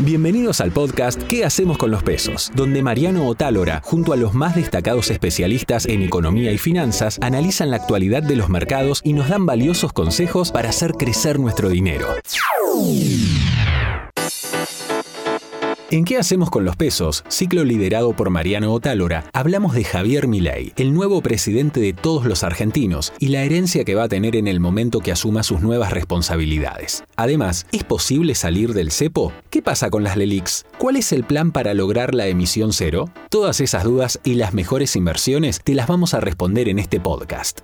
Bienvenidos al podcast ¿Qué hacemos con los pesos? Donde Mariano Otálora, junto a los más destacados especialistas en economía y finanzas, analizan la actualidad de los mercados y nos dan valiosos consejos para hacer crecer nuestro dinero. En ¿Qué hacemos con los pesos? Ciclo liderado por Mariano Otálora, hablamos de Javier Milei, el nuevo presidente de todos los argentinos y la herencia que va a tener en el momento que asuma sus nuevas responsabilidades. Además, ¿es posible salir del cepo? ¿Qué pasa con las LELIX? ¿Cuál es el plan para lograr la emisión cero? Todas esas dudas y las mejores inversiones te las vamos a responder en este podcast.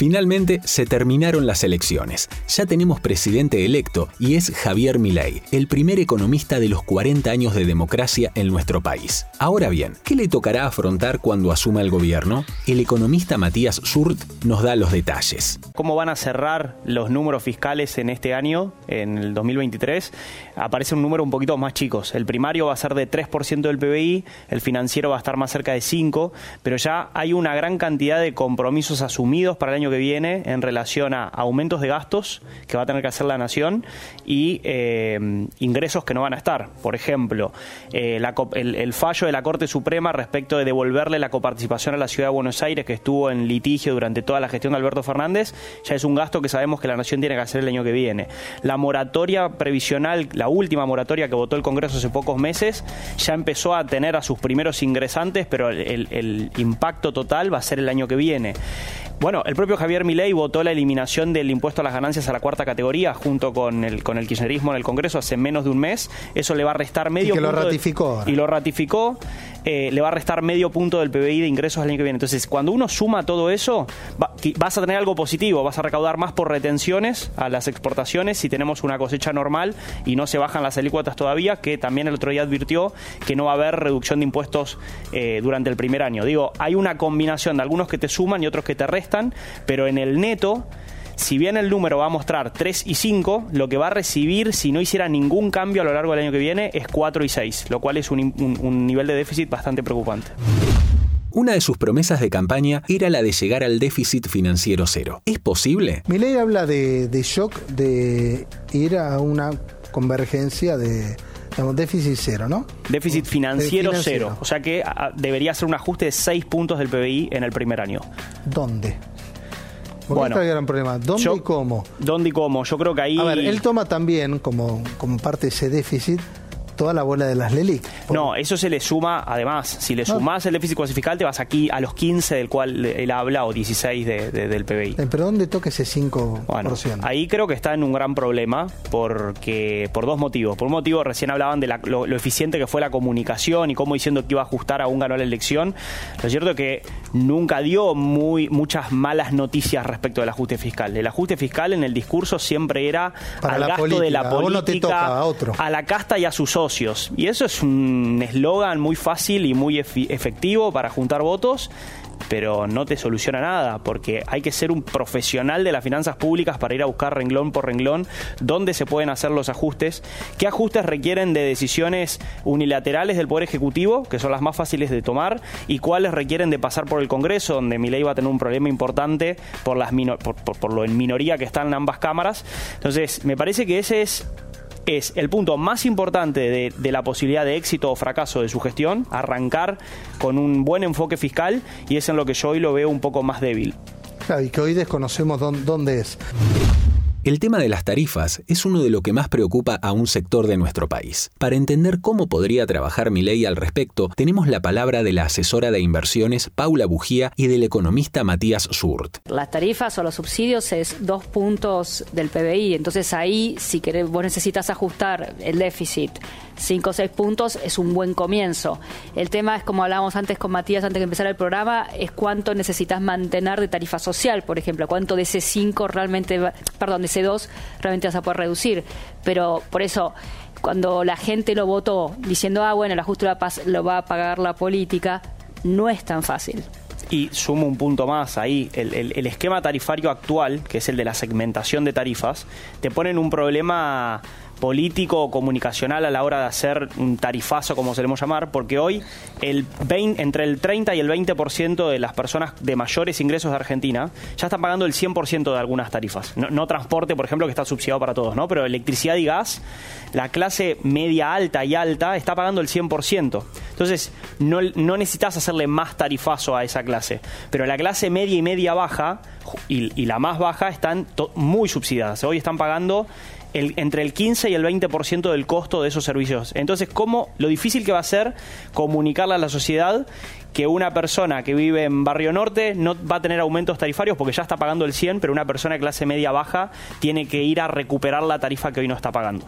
Finalmente se terminaron las elecciones. Ya tenemos presidente electo y es Javier Milei, el primer economista de los 40 años de democracia en nuestro país. Ahora bien, ¿qué le tocará afrontar cuando asuma el gobierno? El economista Matías Surt nos da los detalles. ¿Cómo van a cerrar los números fiscales en este año, en el 2023? Aparece un número un poquito más chicos. El primario va a ser de 3% del PBI, el financiero va a estar más cerca de 5%, pero ya hay una gran cantidad de compromisos asumidos para el año que viene en relación a aumentos de gastos que va a tener que hacer la nación y eh, ingresos que no van a estar. Por ejemplo, eh, el, fallo de la Corte Suprema respecto de devolverle la coparticipación a la Ciudad de Buenos Aires, que estuvo en litigio durante toda la gestión de Alberto Fernández, ya es un gasto que sabemos que la nación tiene que hacer el año que viene. La moratoria previsional, la última moratoria que votó el Congreso hace pocos meses, ya empezó a tener a sus primeros ingresantes, pero el impacto total va a ser el año que viene. Bueno, el propio Javier Milei votó la eliminación del impuesto a las ganancias a la cuarta categoría junto con el, con el kirchnerismo en el Congreso hace menos de un mes. Eso le va a restar medio y que lo ratificó. y lo ratificó. Eh, le va a restar medio punto del PBI de ingresos al año que viene. Entonces, cuando uno suma todo eso, vas a tener algo positivo. Vas a recaudar más por retenciones a las exportaciones si tenemos una cosecha normal y no se bajan las alícuotas todavía, que también el otro día advirtió que no va a haber reducción de impuestos eh, durante el primer año. Digo, hay una combinación de algunos que te suman y otros que te restan, pero en el neto si bien el número va a mostrar 3 y 5, lo que va a recibir si no hiciera ningún cambio a lo largo del año que viene es 4 y 6, lo cual es un, nivel de déficit bastante preocupante. Una de sus promesas de campaña era la de llegar al déficit financiero cero. ¿Es posible? ley habla de, shock de ir a una convergencia de, déficit cero, ¿no? Déficit financiero, cero. O sea que debería ser un ajuste de 6 puntos del PBI en el primer año. ¿Dónde? Bueno, está el gran problema. ¿Dónde y cómo? ¿Dónde y cómo? Yo creo que ahí... A ver, él toma también como, como parte de ese déficit toda la bola de las LELIC. No, eso se le suma, además, si le sumás el déficit fiscal, te vas aquí a los 15 del cual él habla o 16 del PBI. Eh, ¿Pero dónde toca ese 5%? Bueno, ahí creo que está en un gran problema porque por dos motivos. Por un motivo, recién hablaban de lo, eficiente que fue la comunicación y cómo diciendo que iba a ajustar aún ganó la elección. Lo cierto es que nunca dio muy, muchas malas noticias respecto del ajuste fiscal. El ajuste fiscal en el discurso siempre era Para al gasto de la política, a, otro. a la casta y a sus socios y eso es un eslogan muy fácil y muy efectivo para juntar votos pero no te soluciona nada, porque hay que ser un profesional de las finanzas públicas para ir a buscar renglón por renglón dónde se pueden hacer los ajustes, qué ajustes requieren de decisiones unilaterales del Poder Ejecutivo, que son las más fáciles de tomar, y cuáles requieren de pasar por el Congreso, donde mi ley va a tener un problema importante por, las por lo en minoría que están en ambas cámaras. Entonces, me parece que ese es es el punto más importante de, la posibilidad de éxito o fracaso de su gestión, arrancar con un buen enfoque fiscal y es en lo que yo hoy lo veo un poco más débil. Claro, y que hoy desconocemos dónde es. El tema de las tarifas es uno de lo que más preocupa a un sector de nuestro país. Para entender cómo podría trabajar mi ley al respecto, tenemos la palabra de la asesora de inversiones Paula Bujía y del economista Matías Surt. Las tarifas o los subsidios es dos puntos del PBI, entonces ahí si vos necesitas ajustar el déficit 5 o 6 puntos es un buen comienzo. El tema es, como hablábamos antes con Matías, antes de empezar el programa, es cuánto necesitas mantener de tarifa social, por ejemplo, cuánto de ese 5 realmente, perdón, de ese 2 realmente vas a poder reducir. Pero por eso, cuando la gente lo votó diciendo, ah, bueno, el ajuste lo va a pagar la política, no es tan fácil. Y sumo un punto más ahí, el, el, esquema tarifario actual, que es el de la segmentación de tarifas, te pone en un problema político o comunicacional a la hora de hacer un tarifazo, como solemos llamar, porque hoy el 20, entre el 30 y el 20% de las personas de mayores ingresos de Argentina ya están pagando el 100% de algunas tarifas. No, transporte, por ejemplo, que está subsidiado para todos, ¿no? Pero electricidad y gas, la clase media alta y alta está pagando el 100%. Entonces, no, no necesitas hacerle más tarifazo a esa clase. Pero la clase media y media baja y, la más baja están muy subsidiadas. Hoy están pagando entre el 15 y el 20% del costo de esos servicios. Entonces, ¿cómo lo difícil que va a ser comunicarle a la sociedad que una persona que vive en Barrio Norte no va a tener aumentos tarifarios porque ya está pagando el 100, pero una persona de clase media baja tiene que ir a recuperar la tarifa que hoy no está pagando?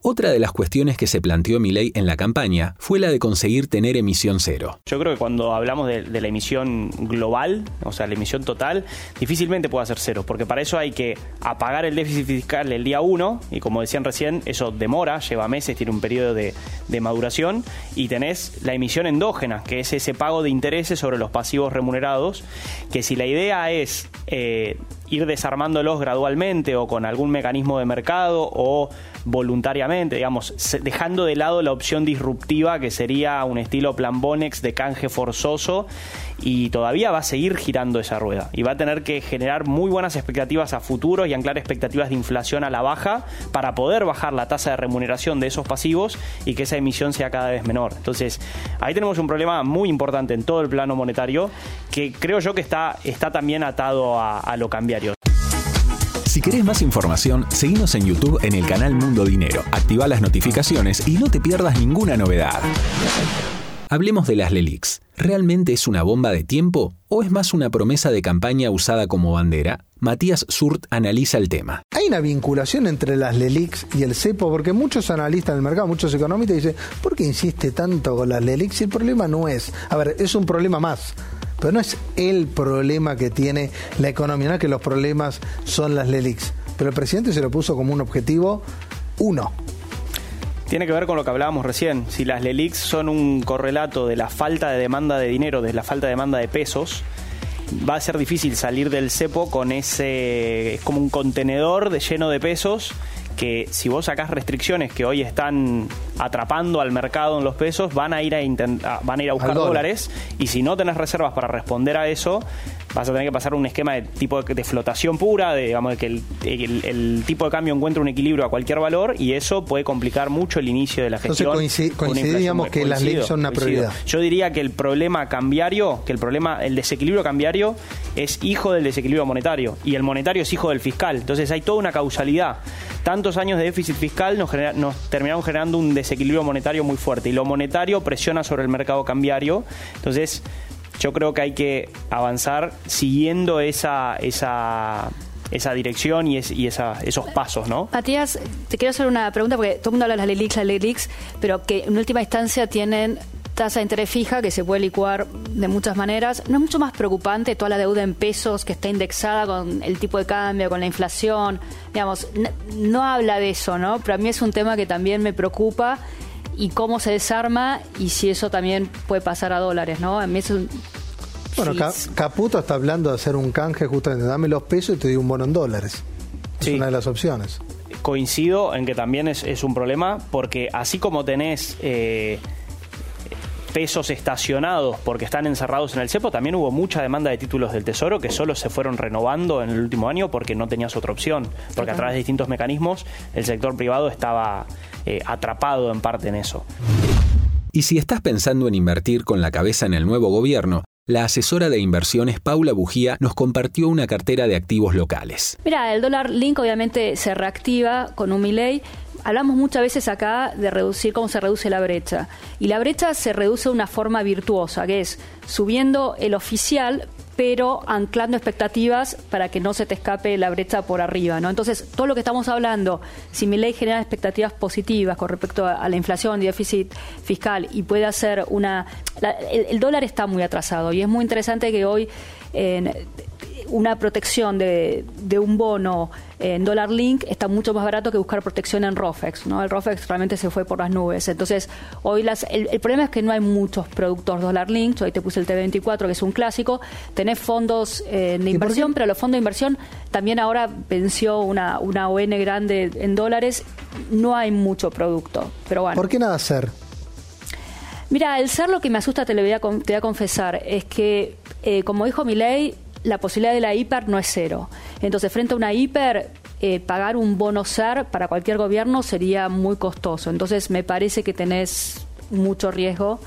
Otra de las cuestiones que se planteó Milei en la campaña fue la de conseguir tener emisión cero. Yo creo que cuando hablamos de, la emisión global, o sea, la emisión total, difícilmente puede ser cero, porque para eso hay que apagar el déficit fiscal el día 1, y como decían recién, eso demora, lleva meses, tiene un periodo de, maduración, y tenés la emisión endógena, que es ese pago de intereses sobre los pasivos remunerados, que si la idea es eh, ir desarmándolos gradualmente o con algún mecanismo de mercado o voluntariamente, digamos, dejando de lado la opción disruptiva que sería un estilo plan Bonex de canje forzoso y todavía va a seguir girando esa rueda y va a tener que generar muy buenas expectativas a futuro y anclar expectativas de inflación a la baja para poder bajar la tasa de remuneración de esos pasivos y que esa emisión sea cada vez menor. Entonces, ahí tenemos un problema muy importante en todo el plano monetario que creo yo que está, está también atado a, a lo cambiario. Si querés más información, seguimos en YouTube en el canal Mundo Dinero. Activa las notificaciones y no te pierdas ninguna novedad. Hablemos de las LELIX. ¿Realmente es una bomba de tiempo o es más una promesa de campaña usada como bandera? Matías Surt analiza el tema. Hay una vinculación entre las LELIX y el CEPO porque muchos analistas del mercado, muchos economistas dicen, ¿por qué insiste tanto con las LELIX? Y el problema no es, a ver, es un problema más pero no es el problema que tiene la economía, no es que los problemas son las LELIX. Pero el presidente se lo puso como un objetivo uno. Tiene que ver con lo que hablábamos recién. Si las LELIX son un correlato de la falta de demanda de dinero, de la falta de demanda de pesos, va a ser difícil salir del cepo con ese. Es como un contenedor de, lleno de pesos que si vos sacás restricciones que hoy están atrapando al mercado en los pesos, van a ir a, van a, ir a buscar dólares y si no tenés reservas para responder a eso, vas a tener que pasar un esquema de tipo de, flotación pura, de, digamos, de que el, tipo de cambio encuentre un equilibrio a cualquier valor y eso puede complicar mucho el inicio de la gestión. Entonces coincidíamos que las leyes son una prioridad. Yo diría que el problema cambiario, que el problema, el desequilibrio cambiario es hijo del desequilibrio monetario y el monetario es hijo del fiscal. Entonces hay toda una causalidad. Tantos años de déficit fiscal nos, nos terminaron generando un desequilibrio monetario muy fuerte y lo monetario presiona sobre el mercado cambiario. Entonces, yo creo que hay que avanzar siguiendo esa, esa, esa dirección y, esos pasos, ¿no? Matías, te quiero hacer una pregunta porque todo el mundo habla de las LELIX, las LELIX, pero que en última instancia tienen tasa de interés fija que se puede licuar de muchas maneras. ¿No es mucho más preocupante toda la deuda en pesos que está indexada con el tipo de cambio, con la inflación? Digamos, no, no habla de eso, ¿no? Pero a mí es un tema que también me preocupa y cómo se desarma y si eso también puede pasar a dólares, ¿no? A mí es Bueno, Caputo está hablando de hacer un canje justamente, dame los pesos y te doy un bono en dólares. Es una de las opciones. Coincido en que también es, un problema porque así como tenés... Eh, pesos estacionados porque están encerrados en el cepo, también hubo mucha demanda de títulos del Tesoro que solo se fueron renovando en el último año porque no tenías otra opción, porque a través de distintos mecanismos el sector privado estaba eh, atrapado en parte en eso. Y si estás pensando en invertir con la cabeza en el nuevo gobierno, la asesora de inversiones Paula Bujía nos compartió una cartera de activos locales. Mira, el dólar link obviamente se reactiva con un Milei. Hablamos muchas veces acá de reducir cómo se reduce la brecha. Y la brecha se reduce de una forma virtuosa, que es subiendo el oficial, pero anclando expectativas para que no se te escape la brecha por arriba, ¿no? Entonces, todo lo que estamos hablando, si mi ley genera expectativas positivas con respecto a, la inflación y déficit fiscal y puede hacer una... el, dólar está muy atrasado y es muy interesante que hoy una protección de, de, un bono en dólar link está mucho más barato que buscar protección en ROFEX. ¿no? El ROFEX realmente se fue por las nubes. Entonces, hoy las, el, problema es que no hay muchos productos dólar link. Hoy te puse el T24, que es un clásico. Tenés fondos eh, de inversión, pero los fondos de inversión también ahora venció una, una ON grande en dólares. No hay mucho producto. Pero bueno. ¿Por qué nada hacer? Mira, el ser lo que me asusta, te lo voy a, te voy a confesar, es que, eh, como dijo mi ley, la posibilidad de la hiper no es cero. Entonces, frente a una hiper, eh, pagar un bono SER para cualquier gobierno sería muy costoso. Entonces, me parece que tenés mucho riesgo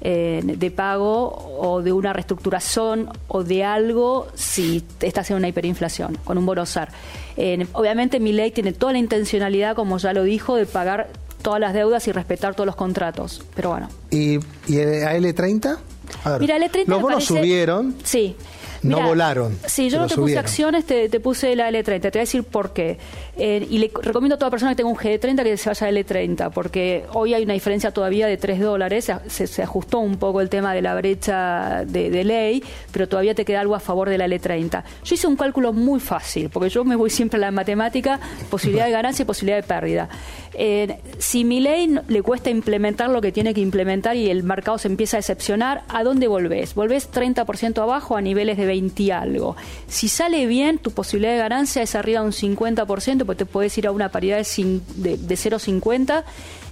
eh, de pago o de una reestructuración o de algo si estás en una hiperinflación con un bono SER. obviamente, mi ley tiene toda la intencionalidad, como ya lo dijo, de pagar todas las deudas y respetar todos los contratos. Pero bueno. ¿Y, y a L30? Mira, L30 los bonos subieron. Sí no volaron. Sí, yo no te puse acciones, te, puse la L30. Te voy a decir por qué. Eh, y le recomiendo a toda persona que tenga un G30 que se vaya a L30, porque hoy hay una diferencia todavía de 3 dólares. Se, ajustó un poco el tema de la brecha de, ley, pero todavía te queda algo a favor de la L30. Yo hice un cálculo muy fácil, porque yo me voy siempre a la matemática, posibilidad de ganancia y posibilidad de pérdida. Eh, si mi ley le cuesta implementar lo que tiene que implementar y el mercado se empieza a decepcionar, ¿a dónde volvés? ¿Volvés 30% abajo a niveles de 20 algo. Si sale bien, tu posibilidad de ganancia es arriba de un 50%, porque te puedes ir a una paridad de, de, de 0,50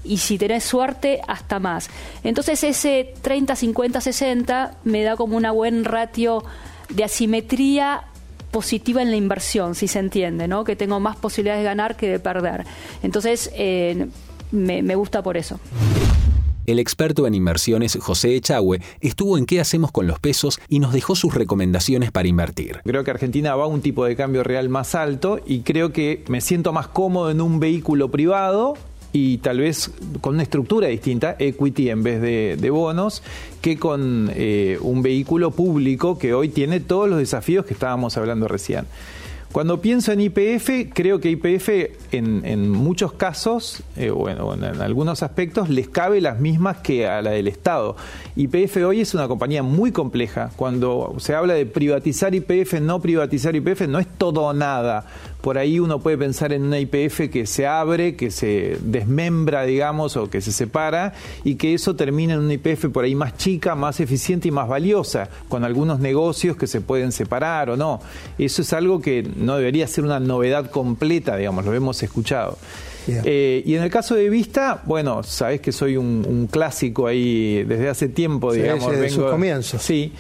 y si tenés suerte, hasta más. Entonces ese 30, 50, 60 me da como una buen ratio de asimetría positiva en la inversión, si se entiende, ¿no? Que tengo más posibilidades de ganar que de perder. Entonces, eh, me gusta por eso. El experto en inversiones José Echagüe estuvo en qué hacemos con los pesos y nos dejó sus recomendaciones para invertir. Creo que Argentina va a un tipo de cambio real más alto y creo que me siento más cómodo en un vehículo privado y tal vez con una estructura distinta, equity en vez de, bonos, que con eh, un vehículo público que hoy tiene todos los desafíos que estábamos hablando recién. Cuando pienso en IPF, creo que IPF en, muchos casos, eh, bueno, en, algunos aspectos, les cabe las mismas que a la del Estado. IPF hoy es una compañía muy compleja. Cuando se habla de privatizar IPF, no privatizar IPF, no es todo o nada. Por ahí uno puede pensar en una IPF que se abre, que se desmembra, digamos, o que se separa, y que eso termina en una IPF por ahí más chica, más eficiente y más valiosa, con algunos negocios que se pueden separar o no. Eso es algo que no debería ser una novedad completa, digamos, lo hemos escuchado. Eh, y en el caso de Vista, bueno, sabés que soy un, clásico ahí desde hace tiempo, digamos. Desde sus comienzos. Sí.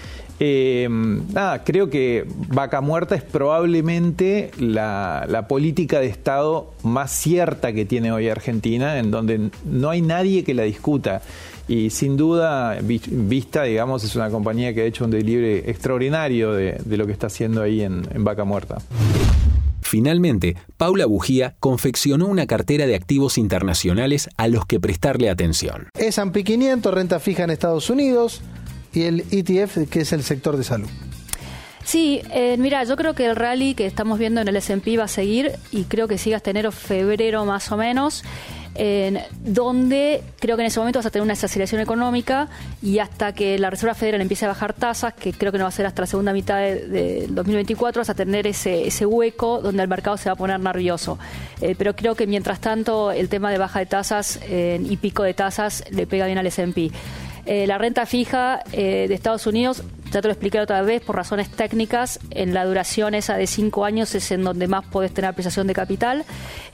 Eh, nada, creo que Vaca Muerta es probablemente la, política de Estado más cierta que tiene hoy Argentina, en donde no hay nadie que la discuta. Y sin duda, Vista, digamos, es una compañía que ha hecho un delivery extraordinario de, lo que está haciendo ahí en, en Vaca Muerta. Finalmente, Paula Bujía confeccionó una cartera de activos internacionales a los que prestarle atención. S&P 500, renta fija en Estados Unidos, y el ETF, que es el sector de salud. Sí, eh, mira, yo creo que el rally que estamos viendo en el S&P va a seguir y creo que siga hasta enero, febrero más o menos, en donde creo que en ese momento vas a tener una desaceleración económica y hasta que la Reserva Federal empiece a bajar tasas, que creo que no va a ser hasta la segunda mitad del de 2024, vas a tener ese, ese hueco donde el mercado se va a poner nervioso. Eh, pero creo que mientras tanto el tema de baja de tasas y pico de tasas le pega bien al S&P. Eh, la renta fija eh, de Estados Unidos, ya te lo expliqué otra vez, por razones técnicas, en la duración esa de cinco años es en donde más puedes tener apreciación de capital.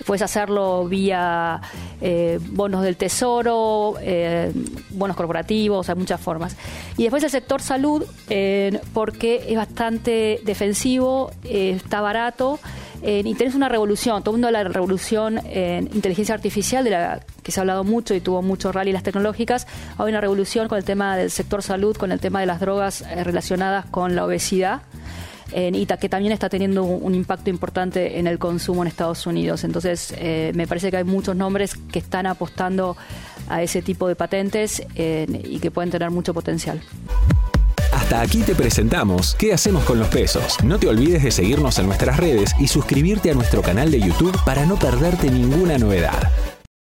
Puedes hacerlo vía eh, bonos del tesoro, bonos corporativos, hay muchas formas. Y después el sector salud, porque es bastante defensivo, está barato y tenés una revolución, todo el mundo de la revolución en inteligencia artificial, de la que se ha hablado mucho y tuvo mucho rally las tecnológicas. Hay una revolución con el tema del sector salud, con el tema de las drogas eh, relacionadas con la obesidad. y que también está teniendo un, impacto importante en el consumo en Estados Unidos. Entonces, eh, me parece que hay muchos nombres que están apostando a ese tipo de patentes y que pueden tener mucho potencial. Hasta aquí te presentamos ¿Qué hacemos con los pesos? No te olvides de seguirnos en nuestras redes y suscribirte a nuestro canal de YouTube para no perderte ninguna novedad.